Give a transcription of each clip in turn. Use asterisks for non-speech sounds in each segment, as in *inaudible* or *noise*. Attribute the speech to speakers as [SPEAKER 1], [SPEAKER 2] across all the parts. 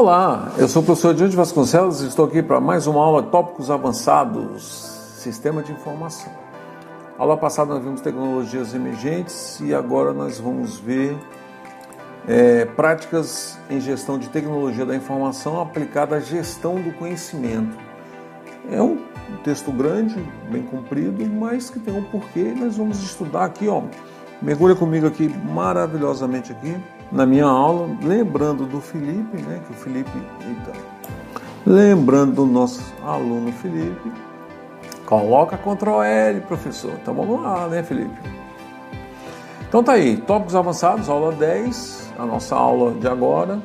[SPEAKER 1] Olá, eu sou o professor Diante Vasconcelos e estou aqui para mais uma aula tópicos avançados, sistema de informação. aula passada nós vimos tecnologias emergentes e agora nós vamos ver é, práticas em gestão de tecnologia da informação aplicada à gestão do conhecimento. É um texto grande, bem comprido, mas que tem um porquê nós vamos estudar aqui, ó. Mergulha comigo aqui maravilhosamente aqui na minha aula, lembrando do Felipe, né, que o Felipe, eita, lembrando do nosso aluno Felipe, coloca Ctrl L, professor. Então vamos lá, né, Felipe? Então tá aí, tópicos avançados, aula 10, a nossa aula de agora,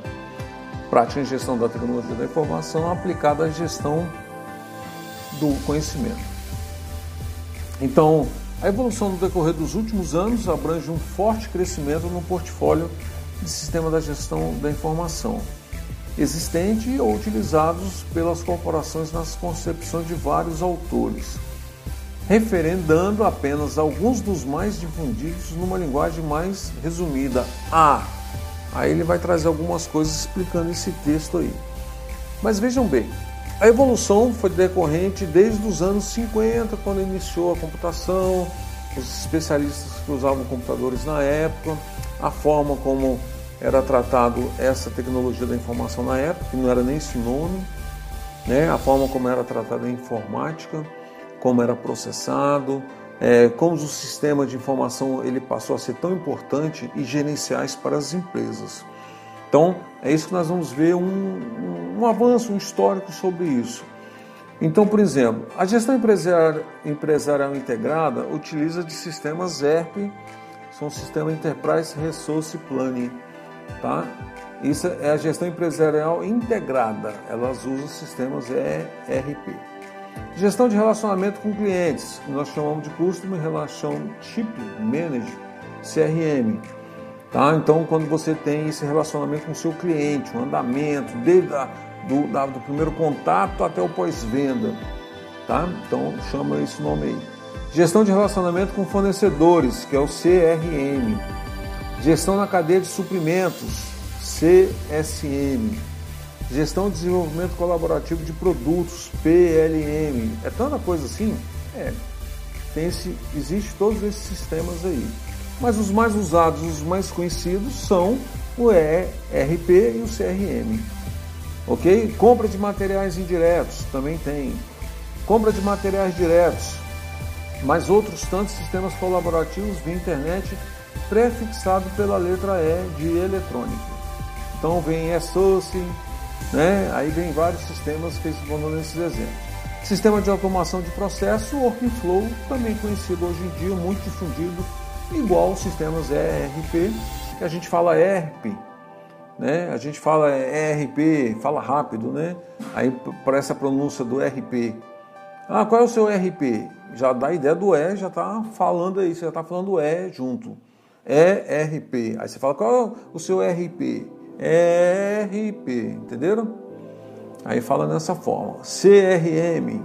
[SPEAKER 1] prática em gestão da tecnologia da informação aplicada à gestão do conhecimento. Então, a evolução no decorrer dos últimos anos abrange um forte crescimento no portfólio de sistema da gestão da informação, existente ou utilizados pelas corporações nas concepções de vários autores, referendando apenas alguns dos mais difundidos numa linguagem mais resumida. A. Aí ele vai trazer algumas coisas explicando esse texto aí. Mas vejam bem, a evolução foi decorrente desde os anos 50, quando iniciou a computação, os especialistas que usavam computadores na época, a forma como era tratado essa tecnologia da informação na época, que não era nem esse nome, né? a forma como era tratada a informática, como era processado, é, como o sistema de informação ele passou a ser tão importante e gerenciais para as empresas. Então, é isso que nós vamos ver um, um, avanço, um histórico sobre isso. Então, por exemplo, a gestão empresarial, empresarial integrada utiliza de sistemas ERP, são o sistema Enterprise Resource Planning, tá? Isso é a gestão empresarial integrada, elas usam sistemas ERP. Gestão de relacionamento com clientes, nós chamamos de Customer Relationship Manager, CRM. Tá? Então, quando você tem esse relacionamento com o seu cliente, o andamento, desde a do, da, do primeiro contato até o pós-venda. Tá? Então chama esse nome aí. Gestão de relacionamento com fornecedores, que é o CRM. Gestão na cadeia de suprimentos, CSM. Gestão de desenvolvimento colaborativo de produtos, PLM. É tanta coisa assim? É. Tem esse, existe todos esses sistemas aí. Mas os mais usados, os mais conhecidos são o ERP e o CRM. Ok? Compra de materiais indiretos também tem. Compra de materiais diretos, mas outros tantos sistemas colaborativos via internet prefixado pela letra E de eletrônica. Então vem e-source, né? aí vem vários sistemas que vão dando esses exemplos. Sistema de automação de processo, Workflow, também conhecido hoje em dia, muito difundido, igual os sistemas ERP, que a gente fala ERP, né? A gente fala ERP, fala rápido, né? Aí para essa pronúncia do RP. Ah, qual é o seu RP? Já dá a ideia do E, já está falando aí, você já está falando E junto. ERP. Aí você fala, qual é o seu RP? ERP, entenderam? Aí fala dessa forma. CRM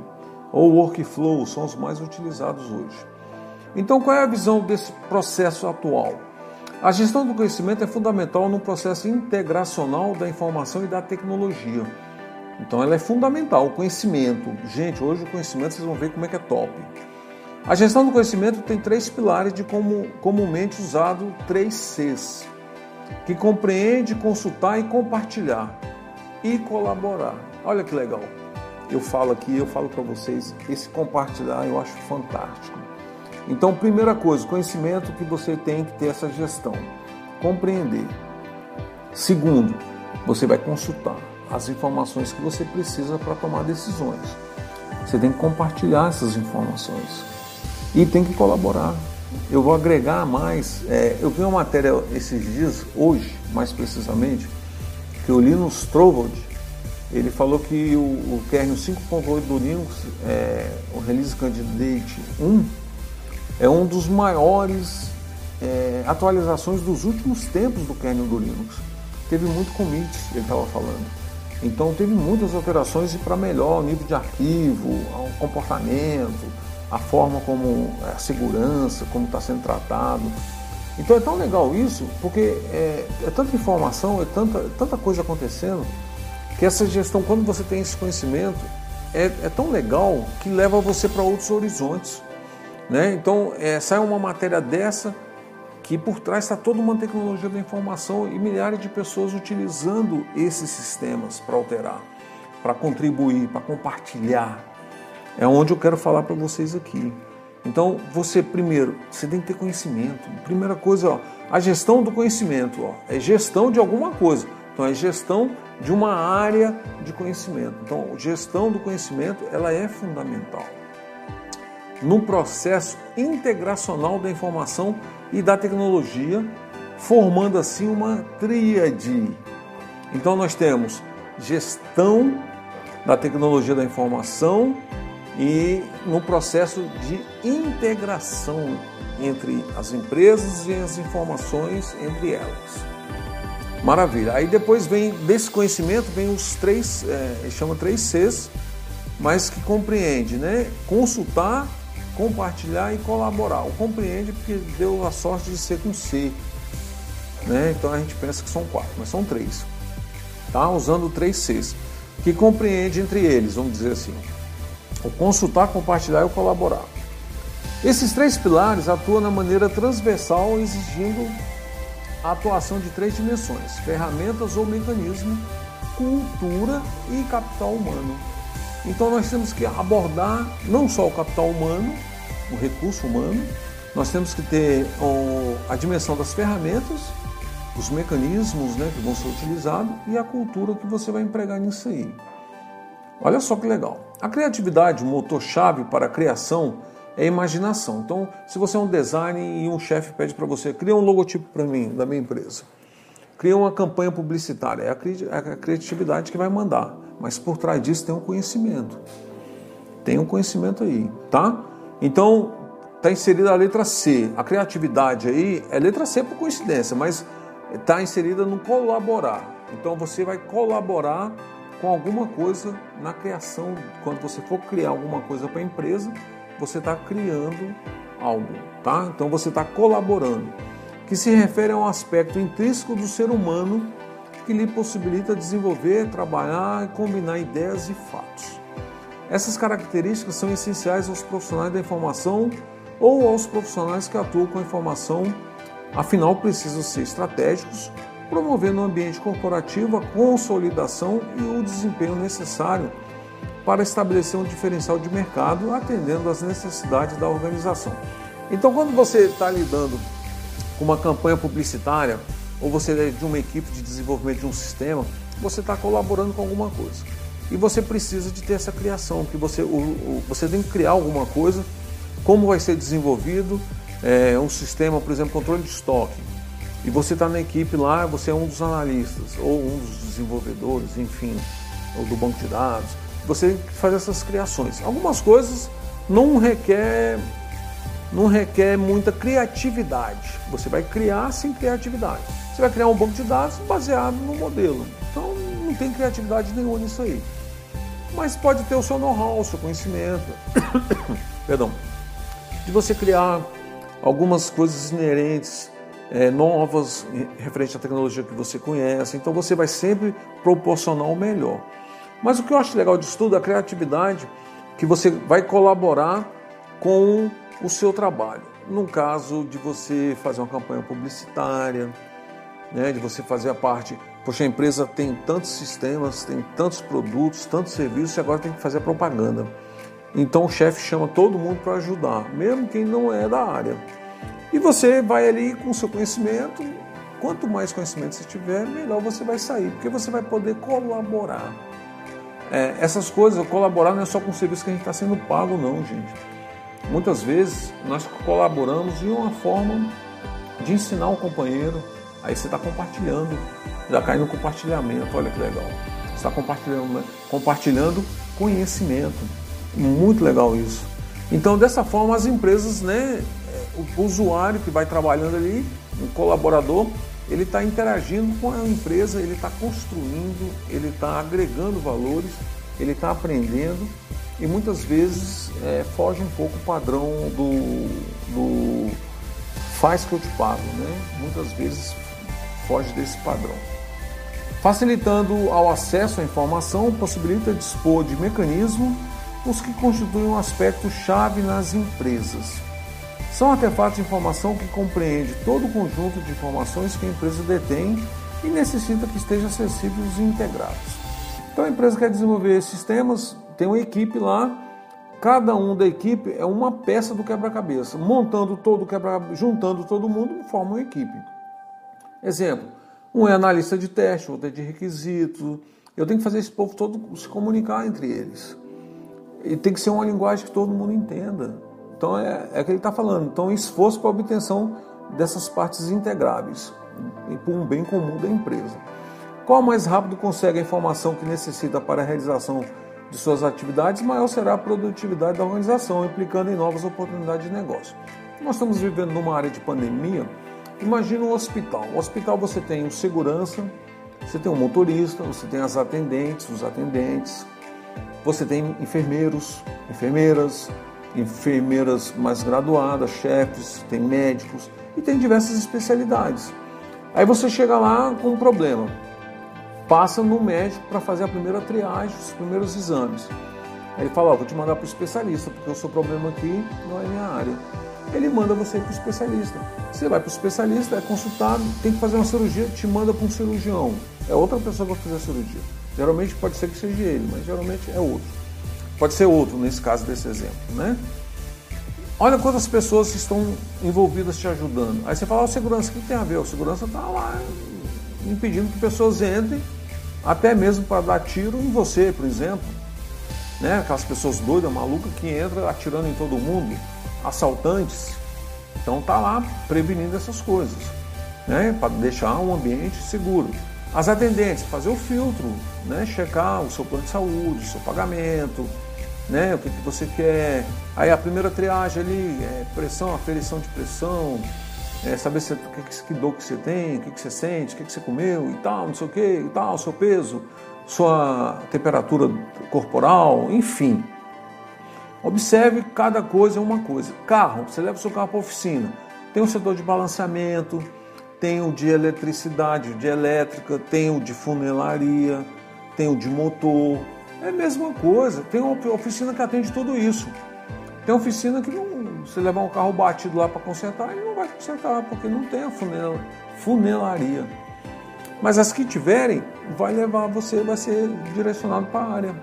[SPEAKER 1] ou Workflow são os mais utilizados hoje. Então, qual é a visão desse processo atual? A gestão do conhecimento é fundamental no processo integracional da informação e da tecnologia. Então ela é fundamental, o conhecimento. Gente, hoje o conhecimento vocês vão ver como é que é top. A gestão do conhecimento tem três pilares de como, comumente usado três Cs, que compreende, consultar e compartilhar e colaborar. Olha que legal. Eu falo aqui, eu falo para vocês, esse compartilhar eu acho fantástico. Então, primeira coisa, conhecimento que você tem que ter essa gestão, compreender. Segundo, você vai consultar as informações que você precisa para tomar decisões. Você tem que compartilhar essas informações e tem que colaborar. Eu vou agregar mais. É, eu vi uma matéria esses dias, hoje, mais precisamente, que o Linus Torvald ele falou que o, o kernel 5.8 do Linux, é, o Release Candidate 1, é um dos maiores é, atualizações dos últimos tempos do kernel do Linux. Teve muito commit, ele estava falando. Então teve muitas alterações para melhor o nível de arquivo, o comportamento, a forma como é, a segurança, como está sendo tratado. Então é tão legal isso, porque é, é tanta informação, é tanta, tanta coisa acontecendo, que essa gestão, quando você tem esse conhecimento, é, é tão legal que leva você para outros horizontes. Né? Então, é, sai uma matéria dessa que por trás está toda uma tecnologia da informação e milhares de pessoas utilizando esses sistemas para alterar, para contribuir, para compartilhar. É onde eu quero falar para vocês aqui. Então, você primeiro, você tem que ter conhecimento. Primeira coisa, ó, a gestão do conhecimento, ó, é gestão de alguma coisa. Então, é gestão de uma área de conhecimento. Então, gestão do conhecimento, ela é fundamental. No processo integracional da informação e da tecnologia, formando assim uma tríade. Então, nós temos gestão da tecnologia da informação, e no processo de integração entre as empresas e as informações entre elas. Maravilha. Aí depois vem desse conhecimento vem os três, é, chama três Cs, mas que compreende, né? Consultar, compartilhar e colaborar. O compreende porque deu a sorte de ser com C, né? Então a gente pensa que são quatro, mas são três. Tá? Usando três Cs, que compreende entre eles, vamos dizer assim o consultar, compartilhar e o colaborar. Esses três pilares atuam na maneira transversal, exigindo a atuação de três dimensões: ferramentas ou mecanismo, cultura e capital humano. Então nós temos que abordar não só o capital humano, o recurso humano, nós temos que ter a dimensão das ferramentas, os mecanismos né, que vão ser utilizados e a cultura que você vai empregar nisso aí. Olha só que legal. A criatividade, o motor-chave para a criação é a imaginação. Então, se você é um designer e um chefe pede para você, cria um logotipo para mim, da minha empresa. Cria uma campanha publicitária. É, é a criatividade que vai mandar. Mas por trás disso tem um conhecimento. Tem um conhecimento aí, tá? Então, está inserida a letra C. A criatividade aí é letra C por coincidência, mas está inserida no colaborar. Então, você vai colaborar com alguma coisa na criação. Quando você for criar alguma coisa para a empresa, você está criando algo, tá? Então você está colaborando, que se refere a um aspecto intrínseco do ser humano que lhe possibilita desenvolver, trabalhar e combinar ideias e fatos. Essas características são essenciais aos profissionais da informação ou aos profissionais que atuam com a informação, afinal precisam ser estratégicos, promovendo no ambiente corporativo a consolidação e o desempenho necessário para estabelecer um diferencial de mercado atendendo às necessidades da organização. Então, quando você está lidando com uma campanha publicitária ou você é de uma equipe de desenvolvimento de um sistema, você está colaborando com alguma coisa. E você precisa de ter essa criação, que você, o, o, você tem que criar alguma coisa, como vai ser desenvolvido é, um sistema, por exemplo, controle de estoque e você está na equipe lá, você é um dos analistas, ou um dos desenvolvedores, enfim, ou do banco de dados. Você faz essas criações. Algumas coisas não requer, não requer muita criatividade. Você vai criar sem criatividade. Você vai criar um banco de dados baseado no modelo. Então não tem criatividade nenhuma nisso aí. Mas pode ter o seu know-how, o seu conhecimento. *coughs* Perdão. De você criar algumas coisas inerentes é, novas referente à tecnologia que você conhece. Então você vai sempre proporcionar o melhor. Mas o que eu acho legal disso tudo é a criatividade que você vai colaborar com o seu trabalho. No caso de você fazer uma campanha publicitária, né, de você fazer a parte, poxa, a empresa tem tantos sistemas, tem tantos produtos, tantos serviços e agora tem que fazer propaganda. Então o chefe chama todo mundo para ajudar, mesmo quem não é da área. E você vai ali com o seu conhecimento. Quanto mais conhecimento você tiver, melhor você vai sair, porque você vai poder colaborar. É, essas coisas, colaborar não é só com o serviço que a gente está sendo pago, não, gente. Muitas vezes nós colaboramos de uma forma de ensinar o companheiro, aí você está compartilhando, já cai no compartilhamento, olha que legal. Está compartilhando, né? compartilhando conhecimento. Muito legal isso. Então, dessa forma, as empresas né, o usuário que vai trabalhando ali, um colaborador, ele está interagindo com a empresa, ele está construindo, ele está agregando valores, ele está aprendendo e muitas vezes é, foge um pouco o padrão do, do faz que eu te pago, né? Muitas vezes foge desse padrão. Facilitando ao acesso à informação, possibilita dispor de mecanismos os que constituem um aspecto chave nas empresas. São artefatos de informação que compreende todo o conjunto de informações que a empresa detém e necessita que estejam acessíveis e integrados. Então a empresa quer desenvolver sistemas, tem uma equipe lá, cada um da equipe é uma peça do quebra-cabeça, montando todo quebra juntando todo mundo, forma uma equipe. Exemplo, um é analista de teste, outro é de requisito. Eu tenho que fazer esse povo todo se comunicar entre eles. E tem que ser uma linguagem que todo mundo entenda. Então é, é o que ele está falando. Então, esforço para a obtenção dessas partes integráveis por um bem comum da empresa. Qual mais rápido consegue a informação que necessita para a realização de suas atividades, maior será a produtividade da organização, implicando em novas oportunidades de negócio. Nós estamos vivendo numa área de pandemia. Imagina um hospital. No hospital você tem o segurança, você tem o motorista, você tem as atendentes, os atendentes, você tem enfermeiros, enfermeiras, enfermeiras mais graduadas, chefes, tem médicos e tem diversas especialidades. Aí você chega lá com um problema passa no médico para fazer a primeira triagem, os primeiros exames. Aí ele fala, ó, vou te mandar para o especialista, porque o seu problema aqui não é minha área. Ele manda você para o especialista. Você vai para o especialista, é consultado, tem que fazer uma cirurgia, te manda para um cirurgião. É outra pessoa que vai fazer a cirurgia. Geralmente pode ser que seja ele, mas geralmente é outro. Pode ser outro, nesse caso desse exemplo, né? Olha quantas pessoas estão envolvidas te ajudando. Aí você fala, o segurança, o que tem a ver? O segurança está lá impedindo que pessoas entrem até mesmo para dar tiro em você, por exemplo. Né? Aquelas pessoas doidas, malucas que entram atirando em todo mundo, assaltantes. Então tá lá prevenindo essas coisas, né? Para deixar um ambiente seguro. As atendentes, fazer o filtro, né? Checar o seu plano de saúde, o seu pagamento, né? O que, que você quer. Aí a primeira triagem ali, é pressão, aferição de pressão, é, saber se, que, que dor que você tem, o que, que você sente, o que, que você comeu e tal, não sei o que, e tal, seu peso, sua temperatura corporal, enfim. Observe cada coisa é uma coisa. Carro, você leva o seu carro para a oficina, tem o setor de balanceamento, tem o de eletricidade, o de elétrica, tem o de funelaria, tem o de motor. É a mesma coisa. Tem uma oficina que atende tudo isso. Tem oficina que não você levar um carro batido lá para consertar, ele não vai consertar, porque não tem a funel, funelaria. Mas as que tiverem, vai levar você, vai ser direcionado para a área.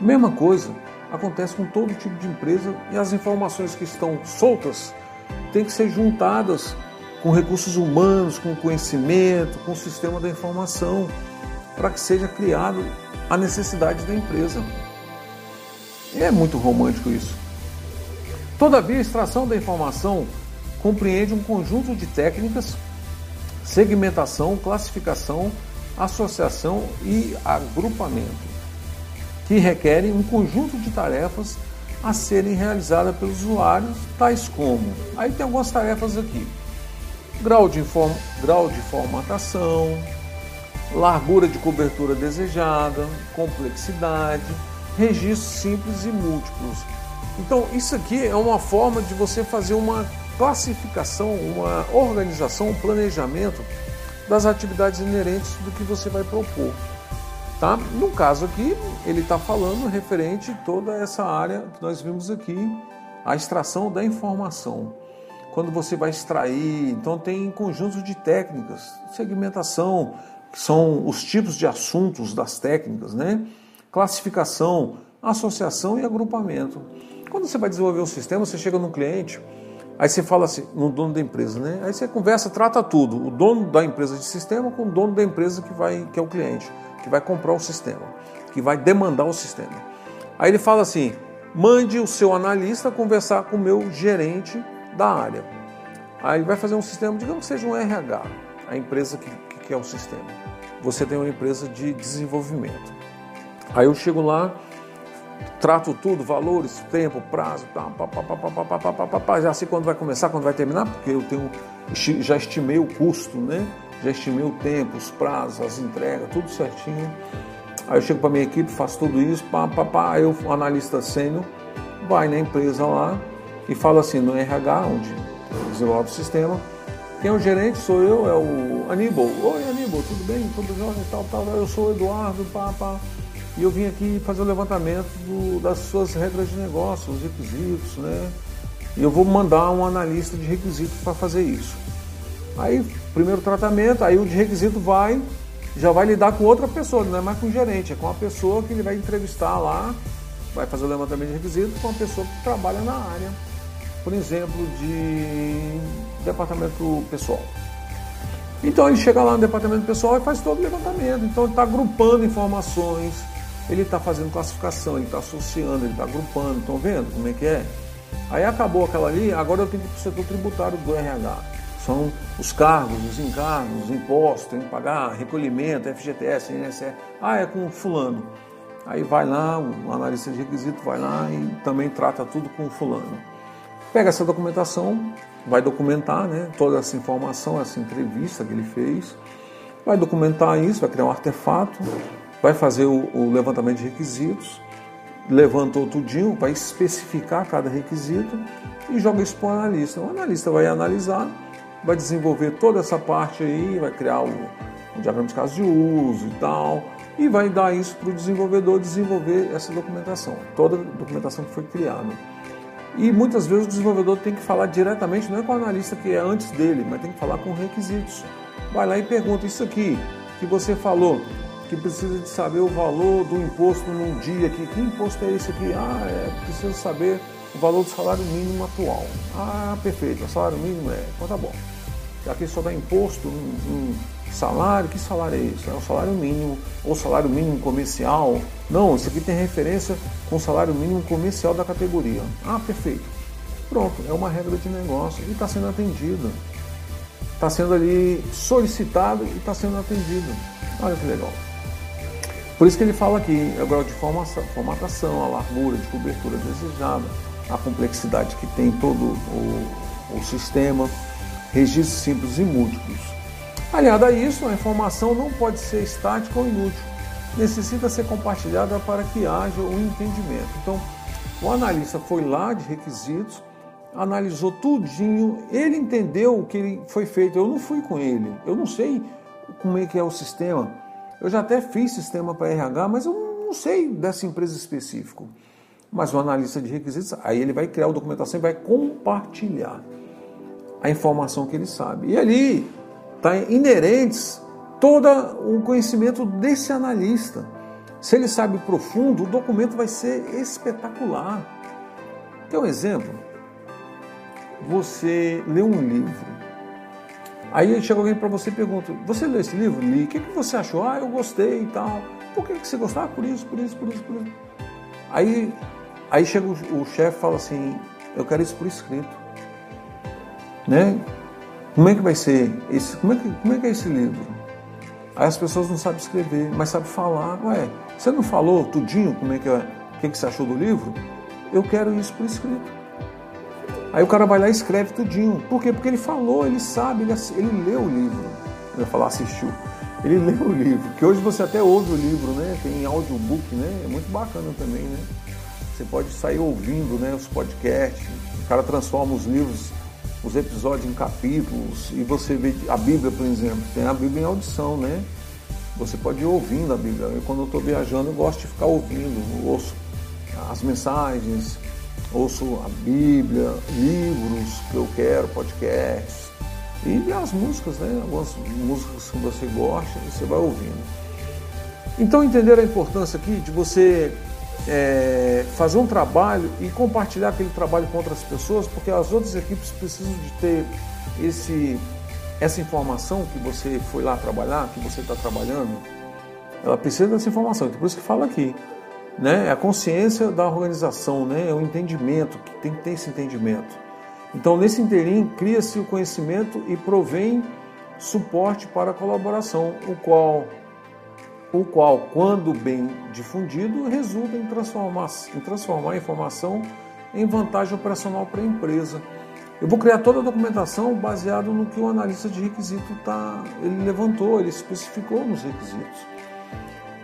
[SPEAKER 1] Mesma coisa acontece com todo tipo de empresa e as informações que estão soltas têm que ser juntadas com recursos humanos, com conhecimento, com o sistema da informação, para que seja criado a necessidade da empresa. E é muito romântico isso. Todavia, a extração da informação compreende um conjunto de técnicas, segmentação, classificação, associação e agrupamento, que requerem um conjunto de tarefas a serem realizadas pelos usuários, tais como. Aí tem algumas tarefas aqui: grau de, inform, grau de formatação, largura de cobertura desejada, complexidade, registros simples e múltiplos então, isso aqui é uma forma de você fazer uma classificação, uma organização, um planejamento das atividades inerentes do que você vai propor. Tá? No caso aqui, ele está falando referente a toda essa área que nós vimos aqui, a extração da informação. Quando você vai extrair, então tem conjuntos de técnicas, segmentação, que são os tipos de assuntos das técnicas, né? classificação, associação e agrupamento. Quando você vai desenvolver um sistema, você chega num cliente, aí você fala assim, no dono da empresa, né? Aí você conversa, trata tudo, o dono da empresa de sistema com o dono da empresa que vai, que é o cliente, que vai comprar o sistema, que vai demandar o sistema. Aí ele fala assim: mande o seu analista conversar com o meu gerente da área. Aí ele vai fazer um sistema, digamos que seja um RH, a empresa que, que quer o sistema. Você tem uma empresa de desenvolvimento. Aí eu chego lá, trato tudo, valores, tempo, prazo, pá, pá, pá, pá, pá, pá, pá, pá, pá, já sei quando vai começar, quando vai terminar, porque eu tenho, já estimei o custo, né? Já estimei o tempo, os prazos, as entregas, tudo certinho. Aí eu chego para minha equipe, faço tudo isso, pá, pá, pá, aí o analista sênior vai na empresa lá e fala assim, no RH, onde desenvolve o sistema, Quem é o gerente sou eu, é o Aníbal. Oi Aníbal, tudo bem? Tudo bem? Tal, tal, eu sou o Eduardo, pá, pá. E eu vim aqui fazer o levantamento do, das suas regras de negócio, os requisitos, né? E eu vou mandar um analista de requisitos para fazer isso. Aí, primeiro tratamento, aí o de requisito vai, já vai lidar com outra pessoa, não é mais com o gerente, é com a pessoa que ele vai entrevistar lá, vai fazer o levantamento de requisitos com a pessoa que trabalha na área, por exemplo, de departamento pessoal. Então ele chega lá no departamento pessoal e faz todo o levantamento. Então ele está agrupando informações, ele está fazendo classificação, ele está associando, ele está agrupando. Estão vendo como é que é? Aí acabou aquela ali, agora eu tenho que ir para o setor tributário do RH. São os cargos, os encargos, os impostos, tem que pagar, recolhimento, FGTS, INSS. Ah, é com fulano. Aí vai lá, o analista de requisito vai lá e também trata tudo com fulano. Pega essa documentação, vai documentar né, toda essa informação, essa entrevista que ele fez, vai documentar isso, vai criar um artefato, vai fazer o, o levantamento de requisitos, levantou tudinho, vai especificar cada requisito e joga isso para o analista. O analista vai analisar, vai desenvolver toda essa parte aí, vai criar o, o diagrama de caso de uso e tal, e vai dar isso para o desenvolvedor desenvolver essa documentação, toda a documentação que foi criada. E muitas vezes o desenvolvedor tem que falar diretamente, não é com o analista que é antes dele, mas tem que falar com requisitos. Vai lá e pergunta isso aqui que você falou, que precisa de saber o valor do imposto num dia aqui. Que imposto é esse aqui? Ah, é, precisa saber o valor do salário mínimo atual. Ah, perfeito, o salário mínimo é. Então tá bom. Aqui só dá imposto em, salário, que salário é esse? É o salário mínimo ou salário mínimo comercial? Não, isso aqui tem referência com o salário mínimo comercial da categoria. Ah, perfeito. Pronto, é uma regra de negócio e está sendo atendido. Está sendo ali solicitado e está sendo atendido. Olha que legal. Por isso que ele fala aqui, é o grau de formatação, a largura de cobertura desejada, a complexidade que tem todo o, o sistema, registros simples e múltiplos. Aliado a isso, a informação não pode ser estática ou inútil, necessita ser compartilhada para que haja o um entendimento. Então, o analista foi lá de requisitos, analisou tudinho, ele entendeu o que foi feito. Eu não fui com ele, eu não sei como é que é o sistema eu já até fiz sistema para RH, mas eu não sei dessa empresa específica. Mas o analista de requisitos, aí ele vai criar a documentação e vai compartilhar a informação que ele sabe. E ali está inerentes todo o conhecimento desse analista. Se ele sabe profundo, o documento vai ser espetacular. Quer um exemplo? Você lê um livro Aí chega alguém para você e pergunta: Você leu esse livro? Li. O que, que você achou? Ah, eu gostei e tal. Por que, que você gostou? Ah, por isso, por isso, por isso, por isso. Aí, aí chega o, o chefe e fala assim: Eu quero isso por escrito. Né? Como é que vai ser? Esse, como, é que, como é que é esse livro? Aí as pessoas não sabem escrever, mas sabem falar. Ué, você não falou tudinho como é que é? Que, que você achou do livro? Eu quero isso por escrito. Aí o cara vai lá e escreve tudinho. Por quê? Porque ele falou, ele sabe, ele, ele leu o livro. Eu ia falar assistiu. Ele *laughs* leu o livro, que hoje você até ouve o livro, né? Tem audiobook, né? É muito bacana também, né? Você pode sair ouvindo né, os podcasts, o cara transforma os livros, os episódios em capítulos, e você vê a Bíblia, por exemplo, tem a Bíblia em audição, né? Você pode ir ouvindo a Bíblia. Eu, quando eu estou viajando, eu gosto de ficar ouvindo, ouço as mensagens, ouço a Bíblia, livros que eu quero, podcasts e as músicas, né? Algumas músicas que você gosta e você vai ouvindo. Então entender a importância aqui de você é, fazer um trabalho e compartilhar aquele trabalho com outras pessoas, porque as outras equipes precisam de ter esse, essa informação que você foi lá trabalhar, que você está trabalhando, ela precisa dessa informação. Então por isso que fala aqui né? É a consciência da organização, né? É o entendimento, que tem que ter esse entendimento. Então, nesse interim, cria-se o conhecimento e provém suporte para a colaboração, o qual, o qual, quando bem difundido, resulta em transformar, em transformar a informação em vantagem operacional para a empresa. Eu vou criar toda a documentação baseado no que o analista de requisito tá, ele levantou, ele especificou nos requisitos.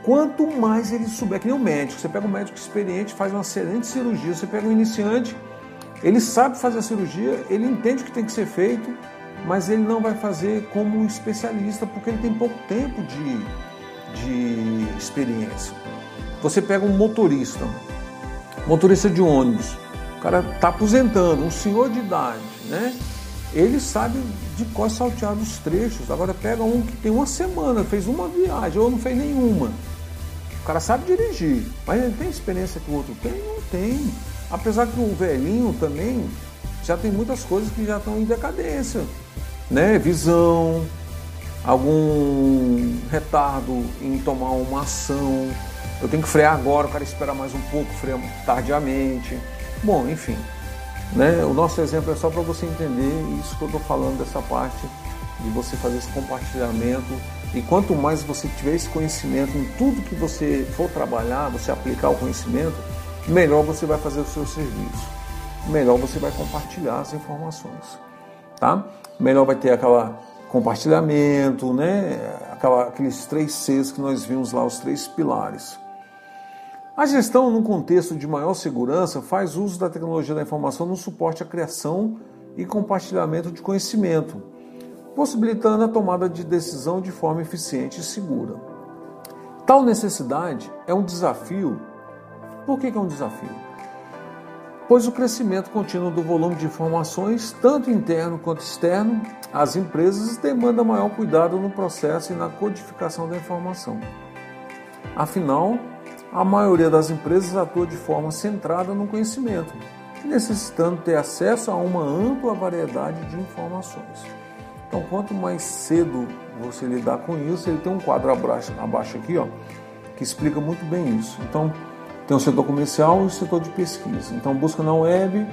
[SPEAKER 1] Quanto mais ele souber, que nem um médico, você pega um médico experiente, faz uma excelente cirurgia, você pega um iniciante, ele sabe fazer a cirurgia, ele entende o que tem que ser feito, mas ele não vai fazer como um especialista, porque ele tem pouco tempo de, de experiência. Você pega um motorista, motorista de ônibus, o cara está aposentando, um senhor de idade, né? Ele sabe de quais saltear os trechos. Agora pega um que tem uma semana, fez uma viagem ou não fez nenhuma. O cara sabe dirigir, mas ele tem experiência que o outro tem? Não tem. Apesar que o velhinho também já tem muitas coisas que já estão em decadência, né? Visão, algum retardo em tomar uma ação. Eu tenho que frear agora, o cara espera mais um pouco, freia tardiamente. Bom, enfim, né? O nosso exemplo é só para você entender isso que eu estou falando dessa parte de você fazer esse compartilhamento e quanto mais você tiver esse conhecimento em tudo que você for trabalhar, você aplicar o conhecimento, melhor você vai fazer o seu serviço, melhor você vai compartilhar as informações, tá? Melhor vai ter aquela compartilhamento, né? Aqueles três Cs que nós vimos lá, os três pilares. A gestão, num contexto de maior segurança, faz uso da tecnologia da informação no suporte à criação e compartilhamento de conhecimento, possibilitando a tomada de decisão de forma eficiente e segura. Tal necessidade é um desafio. Por que é um desafio? Pois o crescimento contínuo do volume de informações, tanto interno quanto externo, às empresas demanda maior cuidado no processo e na codificação da informação. Afinal, a maioria das empresas atua de forma centrada no conhecimento, necessitando ter acesso a uma ampla variedade de informações. Então, quanto mais cedo você lidar com isso, ele tem um quadro abaixo, abaixo aqui, ó, que explica muito bem isso. Então, tem o setor comercial e o setor de pesquisa. Então, busca na web,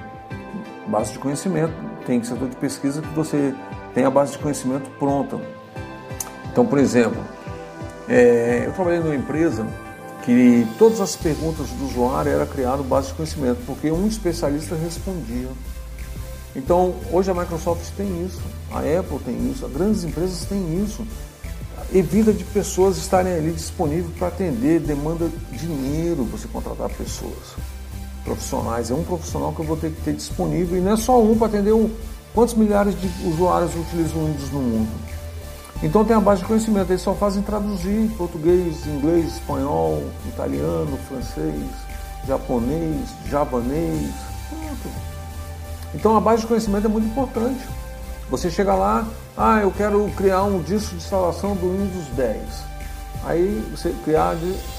[SPEAKER 1] base de conhecimento, tem setor de pesquisa que você tem a base de conhecimento pronta. Então, por exemplo, é, eu trabalhei numa empresa que todas as perguntas do usuário era criado base de conhecimento, porque um especialista respondia. Então, hoje a Microsoft tem isso, a Apple tem isso, as grandes empresas têm isso. Evita de pessoas estarem ali disponíveis para atender, demanda dinheiro você contratar pessoas profissionais. É um profissional que eu vou ter que ter disponível e não é só um para atender um. Quantos milhares de usuários utilizam Windows no mundo? Então tem a base de conhecimento, eles só fazem traduzir português, inglês, espanhol, italiano, francês, japonês, javanês, pronto. Então a base de conhecimento é muito importante. Você chega lá, ah, eu quero criar um disco de instalação do Windows 10. Aí você criar,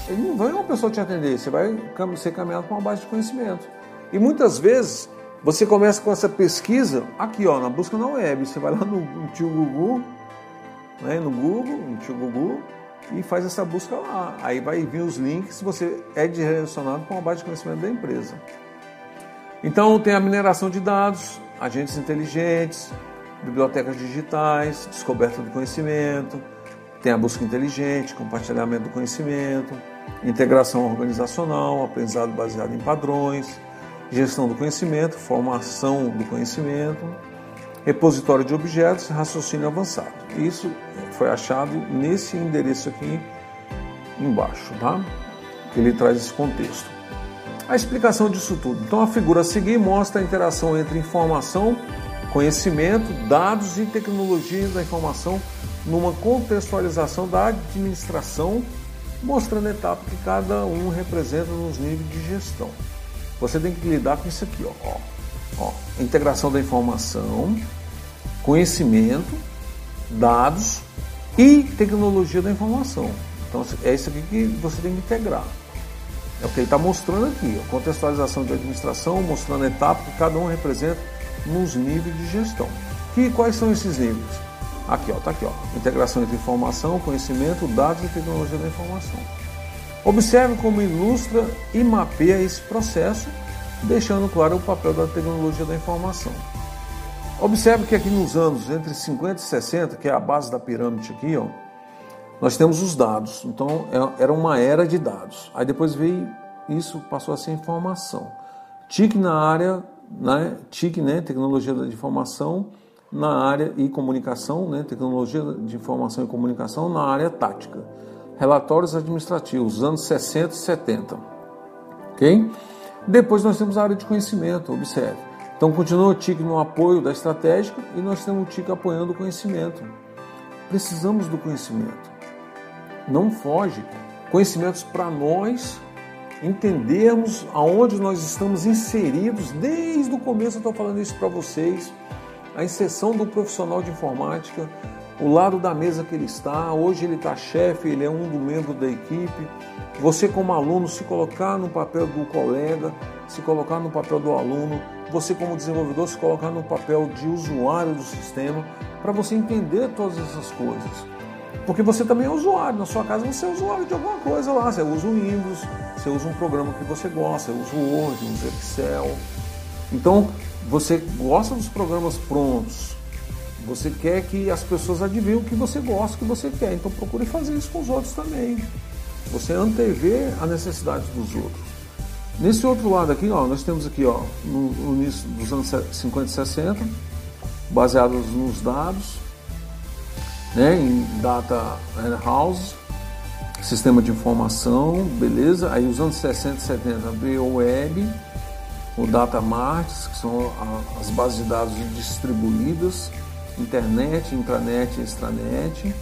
[SPEAKER 1] ele não vai uma pessoa te atender, você vai ser caminhado com uma base de conhecimento. E muitas vezes você começa com essa pesquisa aqui, ó, na busca na web. Você vai lá no, no tio Google, né, no Google, no tio Google, e faz essa busca lá. Aí vai vir os links você é relacionado com a base de conhecimento da empresa. Então tem a mineração de dados, agentes inteligentes, bibliotecas digitais, descoberta do conhecimento, tem a busca inteligente, compartilhamento do conhecimento, integração organizacional, aprendizado baseado em padrões, gestão do conhecimento, formação do conhecimento, repositório de objetos, raciocínio avançado. Isso foi achado nesse endereço aqui embaixo, tá? Ele traz esse contexto. A explicação disso tudo. Então a figura a seguir mostra a interação entre informação, conhecimento, dados e tecnologia da informação numa contextualização da administração, mostrando a etapa que cada um representa nos níveis de gestão. Você tem que lidar com isso aqui, ó. ó integração da informação, conhecimento, dados e tecnologia da informação. Então é isso aqui que você tem que integrar. É o que ele está mostrando aqui, a contextualização de administração, mostrando a etapa que cada um representa nos níveis de gestão. Que, quais são esses níveis? Aqui, ó, tá aqui, ó. Integração entre informação, conhecimento, dados e tecnologia da informação. Observe como ilustra e mapeia esse processo, deixando claro o papel da tecnologia da informação. Observe que aqui nos anos entre 50 e 60, que é a base da pirâmide aqui, ó, nós temos os dados. Então é, era uma era de dados. Aí depois veio isso, passou a ser informação. TIC na área, né, TIC, né, tecnologia de informação na área e comunicação, né, tecnologia de informação e comunicação na área tática. Relatórios administrativos, anos 60 e 70. Ok? Depois nós temos a área de conhecimento, observe Então continua o TIC no apoio da estratégica e nós temos o TIC apoiando o conhecimento. Precisamos do conhecimento. Não foge. Conhecimentos para nós entendermos aonde nós estamos inseridos desde o começo. Eu estou falando isso para vocês. A inserção do profissional de informática, o lado da mesa que ele está. Hoje ele está chefe, ele é um do membro da equipe. Você, como aluno, se colocar no papel do colega, se colocar no papel do aluno. Você, como desenvolvedor, se colocar no papel de usuário do sistema, para você entender todas essas coisas. Porque você também é usuário, na sua casa você é usuário de alguma coisa lá. Você usa o Windows, você usa um programa que você gosta, você usa o Word, usa o Excel. Então, você gosta dos programas prontos. Você quer que as pessoas adivinhem o que você gosta, o que você quer. Então, procure fazer isso com os outros também. Você antevê a necessidade dos outros. Nesse outro lado aqui, ó, nós temos aqui ó, no, início dos anos 50 e 60, baseados nos dados, né, em Data House, sistema de informação, beleza? Aí os anos 60 e 70 veio o Web, o Data Marts, que são as bases de dados distribuídas, internet, intranet extranet.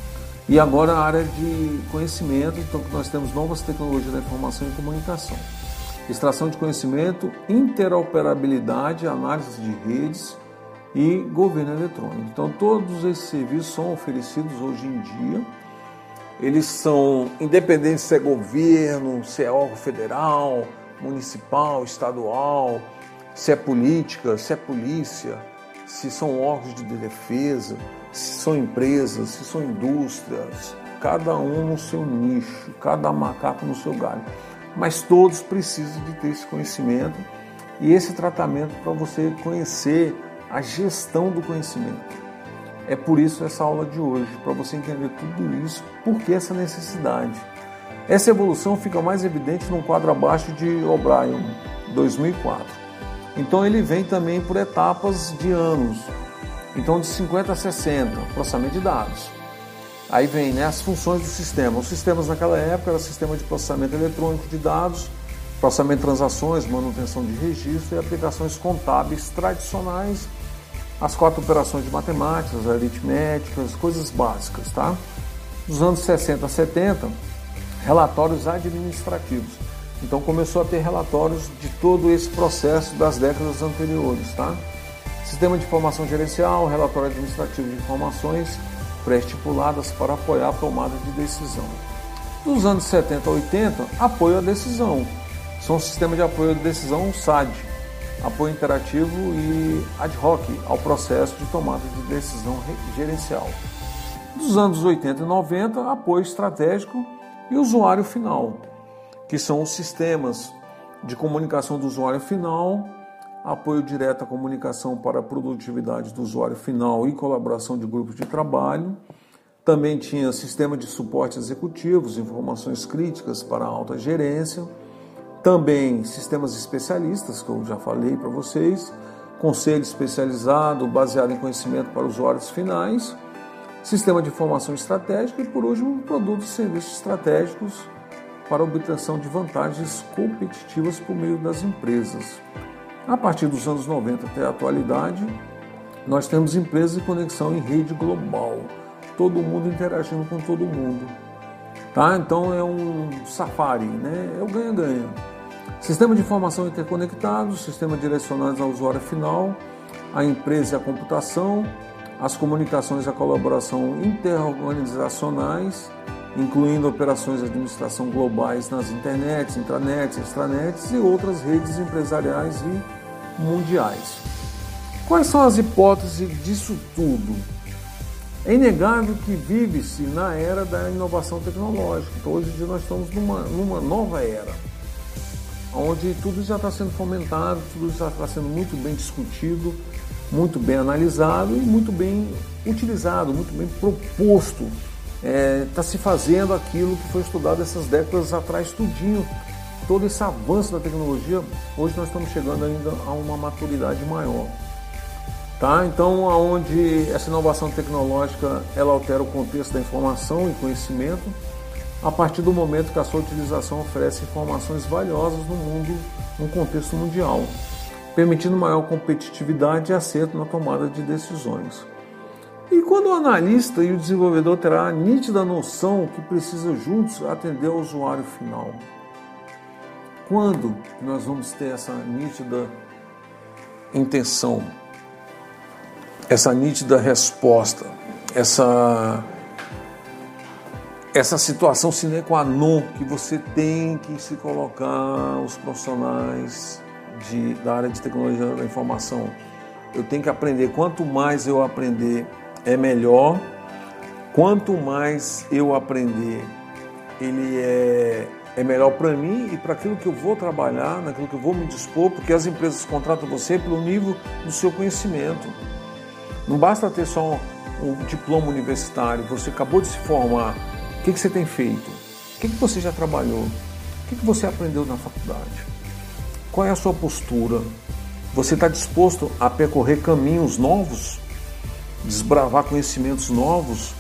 [SPEAKER 1] E agora a área de conhecimento, então nós temos novas tecnologias da informação e comunicação. Extração de conhecimento, interoperabilidade, análise de redes, e governo eletrônico. Então, todos esses serviços são oferecidos hoje em dia. Eles são independentes se é governo, se é órgão federal, municipal, estadual, se é política, se é polícia, se são órgãos de defesa, se são empresas, se são indústrias, cada um no seu nicho, cada macaco no seu galho. Mas todos precisam de ter esse conhecimento e esse tratamento para você conhecer a gestão do conhecimento. É por isso essa aula de hoje, para você entender tudo isso, por que essa necessidade. Essa evolução fica mais evidente no quadro abaixo de O'Brien, 2004. Então ele vem também por etapas de anos. Então de 50 a 60, processamento de dados. Aí vem né, as funções do sistema. Os sistemas naquela época eram sistema de processamento eletrônico de dados, processamento de transações, manutenção de registro e aplicações contábeis tradicionais as quatro operações de matemáticas, aritméticas, coisas básicas, tá? Dos anos 60 a 70, relatórios administrativos. Então começou a ter relatórios de todo esse processo das décadas anteriores, tá? Sistema de informação gerencial, relatório administrativo de informações pré-estipuladas para apoiar a tomada de decisão. Dos anos 70 a 80, apoio à decisão. São um sistema de apoio à decisão SAD, apoio interativo e ad hoc ao processo de tomada de decisão gerencial. Dos anos 80 e 90, apoio estratégico e usuário final, que são os sistemas de comunicação do usuário final, apoio direto à comunicação para a produtividade do usuário final e colaboração de grupos de trabalho. Também tinha sistema de suporte executivos, informações críticas para alta gerência também sistemas especialistas, que eu já falei para vocês, conselho especializado baseado em conhecimento para usuários finais, sistema de informação estratégica e, por último, produtos e serviços estratégicos para obtenção de vantagens competitivas por meio das empresas. A partir dos anos 90 até a atualidade, nós temos empresas de conexão em rede global, todo mundo interagindo com todo mundo. Tá? Então é um safari, né? É o ganha-ganha. Sistema de informação interconectado, sistema direcionados ao usuário final, a empresa e a computação, as comunicações e a colaboração interorganizacionais, incluindo operações de administração globais nas internets, intranets, extranets e outras redes empresariais e mundiais. Quais são as hipóteses disso tudo? É inegável que vive-se na era da inovação tecnológica. Então, hoje nós estamos numa, numa nova era, onde tudo já está sendo fomentado, tudo já está sendo muito bem discutido, muito bem analisado e muito bem utilizado, muito bem proposto. Está é, tá se fazendo aquilo que foi estudado essas décadas atrás, tudinho. Todo esse avanço da tecnologia, hoje nós estamos chegando ainda a uma maturidade maior. Tá? Então, aonde essa inovação tecnológica ela altera o contexto da informação e conhecimento, a partir do momento que a sua utilização oferece informações valiosas no mundo, no contexto mundial. permitindo maior competitividade e acerto na tomada de decisões. E quando o analista e o desenvolvedor terá a nítida noção que precisa juntos atender ao usuário final. Quando nós vamos ter essa nítida intenção, essa nítida resposta, essa essa situação sine qua non que você tem que se colocar os profissionais de, da área de tecnologia da informação. Eu tenho que aprender. Quanto mais eu aprender, é melhor. Quanto mais eu aprender, ele é, é melhor para mim e para aquilo que eu vou trabalhar, naquilo que eu vou me dispor, porque as empresas contratam você pelo nível do seu conhecimento. Não basta ter só um, um diploma universitário, você acabou de se formar. Que, que você tem feito? O que, que você já trabalhou? O que, que você aprendeu na faculdade? Qual é a sua postura? Você está disposto a percorrer caminhos novos? desbravar conhecimentos novos,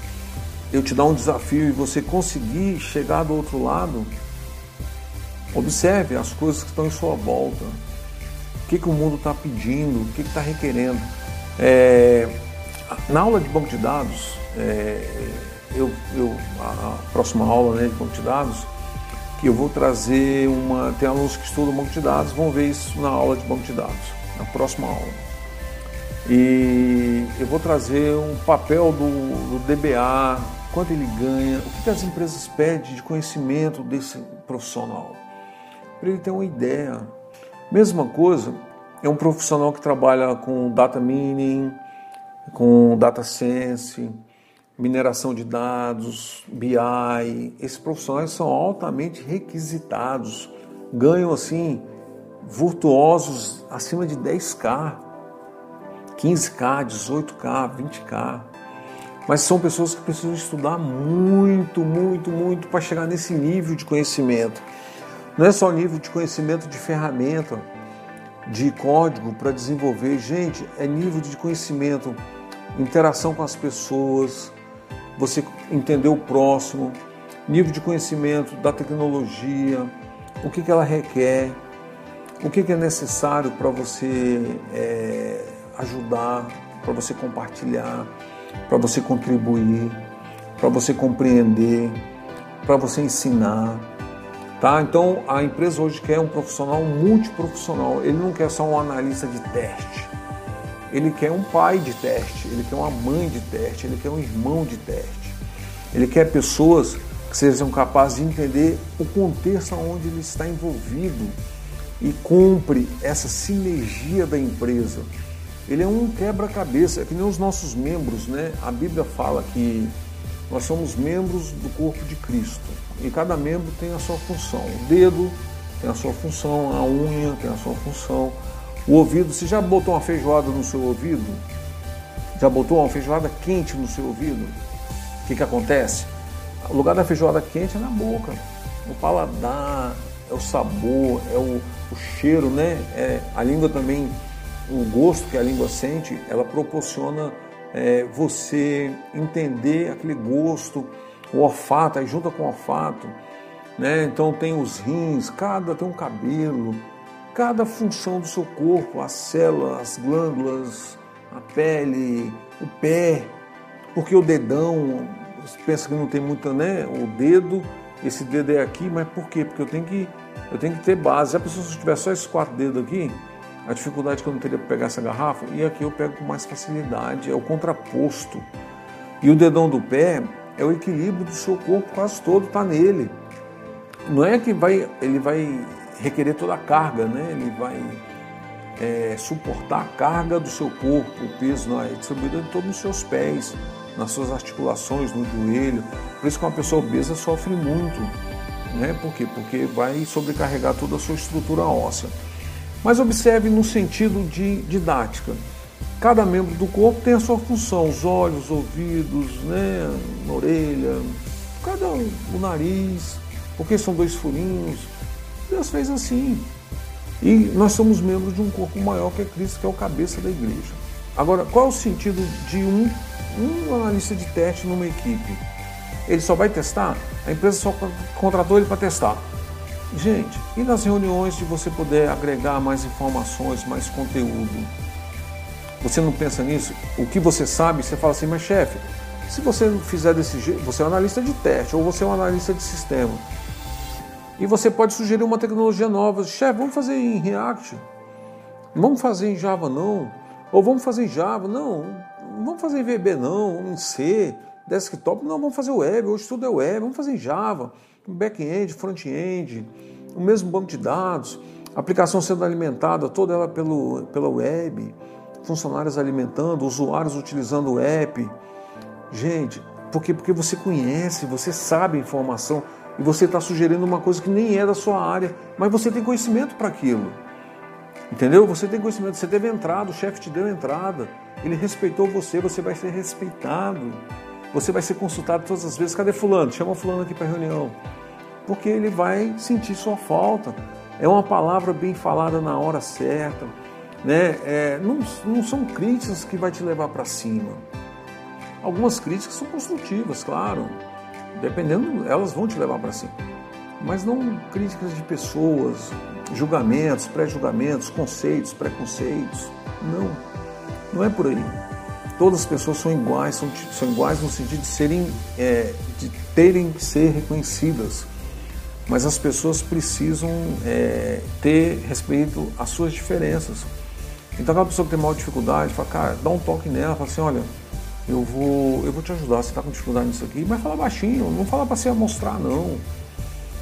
[SPEAKER 1] eu te dar um desafio e você conseguir chegar do outro lado, observe as coisas que estão em sua volta. O que, que o mundo está pedindo, o que está requerendo. É, na aula de banco de dados, é, eu, eu, a próxima aula né, de banco de dados, que eu vou trazer uma. Tem alunos que estudam banco de dados, vão ver isso na aula de banco de dados, na próxima aula. E eu vou trazer um papel do, do DBA, quanto ele ganha, o que as empresas pedem de conhecimento desse profissional, para ele ter uma ideia. Mesma coisa, é um profissional que trabalha com data mining, com data science, mineração de dados, BI. Esses profissionais são altamente requisitados, ganham assim virtuosos acima de 10k 15K, 18K, 20K. Mas são pessoas que precisam estudar muito, muito, muito para chegar nesse nível de conhecimento. Não é só nível de conhecimento de ferramenta, de código para desenvolver. Gente, é nível de conhecimento, interação com as pessoas, você entender o próximo, nível de conhecimento da tecnologia, o que, que ela requer, o que, que é necessário para você. É, ajudar, para você compartilhar, para você contribuir, para você compreender, para você ensinar. Tá? Então a empresa hoje quer um profissional multiprofissional. Ele não quer só um analista de teste. Ele quer um pai de teste, ele quer uma mãe de teste, ele quer um irmão de teste. Ele quer pessoas que sejam capazes de entender o contexto onde ele está envolvido e cumpre essa sinergia da empresa ele é um quebra-cabeça, é que nem os nossos membros, né? A Bíblia fala que nós somos membros do corpo de Cristo e cada membro tem a sua função. O dedo tem a sua função, a unha tem a sua função, o ouvido. Você já botou uma feijoada no seu ouvido? Já botou uma feijoada quente no seu ouvido? O que, que acontece? O lugar da feijoada quente é na boca, o paladar, é o sabor, é o, o cheiro, né? É, a língua também o gosto que a língua sente, ela proporciona é, você entender aquele gosto, o olfato, aí junta com o olfato, né? Então tem os rins, cada tem um cabelo, cada função do seu corpo, as células, as glândulas, a pele, o pé, porque o dedão, você pensa que não tem muita, né? O dedo, esse dedo é aqui, mas por quê? Porque eu tenho que, eu tenho que ter base. Já pensou se eu tiver só esses quatro dedos aqui? a dificuldade que eu não teria para pegar essa garrafa, e aqui eu pego com mais facilidade, é o contraposto. E o dedão do pé é o equilíbrio do seu corpo quase todo, está nele. Não é que vai, ele vai requerer toda a carga, né? ele vai é, suportar a carga do seu corpo, o peso não, é distribuído em todos os seus pés, nas suas articulações, no joelho. Por isso que uma pessoa obesa sofre muito. Né? Por quê? Porque vai sobrecarregar toda a sua estrutura óssea. Mas observe no sentido de didática. Cada membro do corpo tem a sua função, os olhos, os ouvidos, né, a orelha, cada um, o nariz, porque são dois furinhos. Deus fez assim. E nós somos membros de um corpo maior que é Cristo, que é o cabeça da igreja. Agora, qual é o sentido de um, um analista de teste numa equipe? Ele só vai testar? A empresa só contratou ele para testar. Gente, e nas reuniões de você poder agregar mais informações, mais conteúdo? Você não pensa nisso? O que você sabe, você fala assim, mas chefe, se você fizer desse jeito, você é um analista de teste ou você é um analista de sistema. E você pode sugerir uma tecnologia nova. Chefe, vamos fazer em React. Vamos fazer em Java não. Ou vamos fazer em Java. Não, vamos fazer em VB não, em C, desktop. Não, vamos fazer web. Hoje tudo é web. Vamos fazer em Java, back-end, front-end, o mesmo banco de dados, aplicação sendo alimentada toda ela pelo, pela web, funcionários alimentando, usuários utilizando o app. Gente, por quê? Porque você conhece, você sabe a informação e você está sugerindo uma coisa que nem é da sua área, mas você tem conhecimento para aquilo. Entendeu? Você tem conhecimento, você teve entrada, o chefe te deu entrada, ele respeitou você, você vai ser respeitado. Você vai ser consultado todas as vezes. Cadê fulano? Chama fulano aqui para reunião. Porque ele vai sentir sua falta. É uma palavra bem falada na hora certa. Né? É, não, não são críticas que vai te levar para cima. Algumas críticas são construtivas, claro. Dependendo, elas vão te levar para cima. Mas não críticas de pessoas, julgamentos, pré-julgamentos, conceitos, preconceitos. Não, não é por aí. Todas as pessoas são iguais, são, são iguais no sentido de serem, é, de terem que ser reconhecidas. Mas as pessoas precisam é, ter respeito às suas diferenças. Então aquela pessoa que tem maior dificuldade, fala, cara, dá um toque nela, fala assim, olha, eu vou, eu vou te ajudar, você está com dificuldade nisso aqui, mas fala baixinho, não fala para se mostrar não.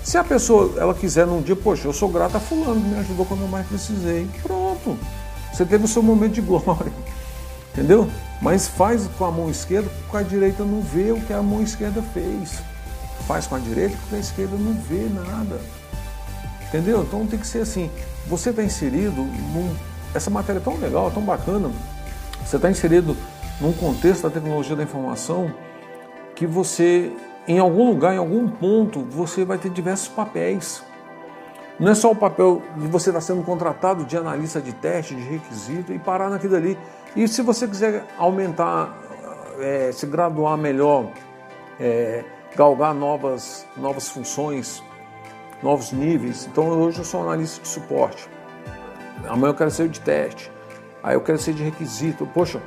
[SPEAKER 1] Se a pessoa ela quiser num dia, poxa, eu sou grata a fulano me ajudou quando eu mais precisei. Pronto. Você teve o seu momento de glória. *laughs* Entendeu? Mas faz com a mão esquerda, porque a direita não vê o que a mão esquerda fez. Faz com a direita, porque a esquerda não vê nada. Entendeu? Então tem que ser assim. Você está inserido num. Essa matéria é tão legal, tão bacana. Você está inserido num contexto da tecnologia da informação que você em algum lugar, em algum ponto, você vai ter diversos papéis. Não é só o papel de você estar sendo contratado de analista de teste, de requisito e parar naquilo ali. E se você quiser aumentar, é, se graduar melhor, é, galgar novas, novas funções, novos níveis. Então hoje eu sou analista de suporte. Amanhã eu quero ser de teste. Aí eu quero ser de requisito. Poxa,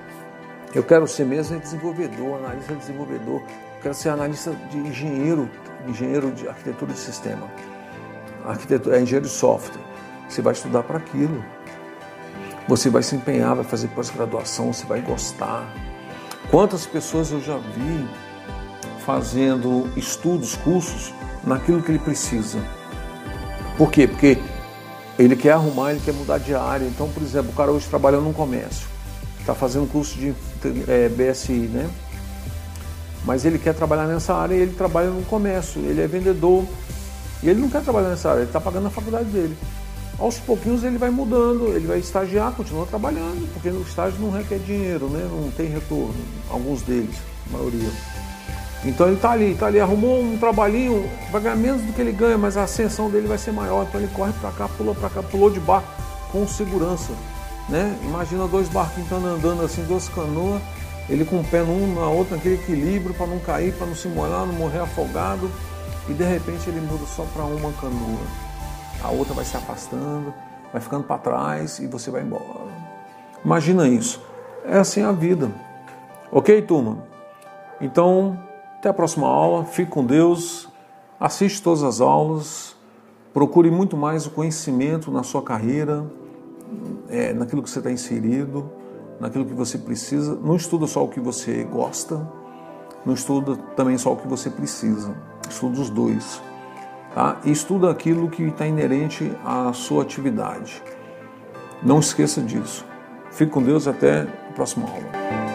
[SPEAKER 1] eu quero ser mesmo desenvolvedor, analista de desenvolvedor quero ser analista de engenheiro, engenheiro de arquitetura de sistema. Arquitetura, é engenheiro de software. Você vai estudar para aquilo. Você vai se empenhar, vai fazer pós-graduação, você vai gostar. Quantas pessoas eu já vi fazendo estudos, cursos naquilo que ele precisa. Por quê? Porque ele quer arrumar, ele quer mudar de área. Então, por exemplo, o cara hoje trabalha num comércio, está fazendo curso de é, BSI, né? mas ele quer trabalhar nessa área e ele trabalha no comércio, ele é vendedor e ele não quer trabalhar nessa área, ele está pagando a faculdade dele. Aos pouquinhos ele vai mudando, ele vai estagiar, continua trabalhando, porque no estágio não requer dinheiro, né? não tem retorno, alguns deles, a maioria. Então ele está ali, está ali, arrumou um trabalhinho, vai ganhar menos do que ele ganha, mas a ascensão dele vai ser maior, então ele corre para cá, pula para cá, pulou de barco com segurança. Né? Imagina dois barquinhos andando assim, duas canoas, ele com o pé num, na outra, naquele equilíbrio para não cair, para não se molhar, não morrer afogado. E de repente ele muda só para uma canoa. A outra vai se afastando, vai ficando para trás e você vai embora. Imagina isso. É assim a vida. Ok, turma? Então, até a próxima aula. Fique com Deus. Assiste todas as aulas. Procure muito mais o conhecimento na sua carreira, é, naquilo que você está inserido naquilo que você precisa. Não estuda só o que você gosta, não estuda também só o que você precisa. Estuda os dois. Tá? E estuda aquilo que está inerente à sua atividade. Não esqueça disso. Fique com Deus até a próxima aula.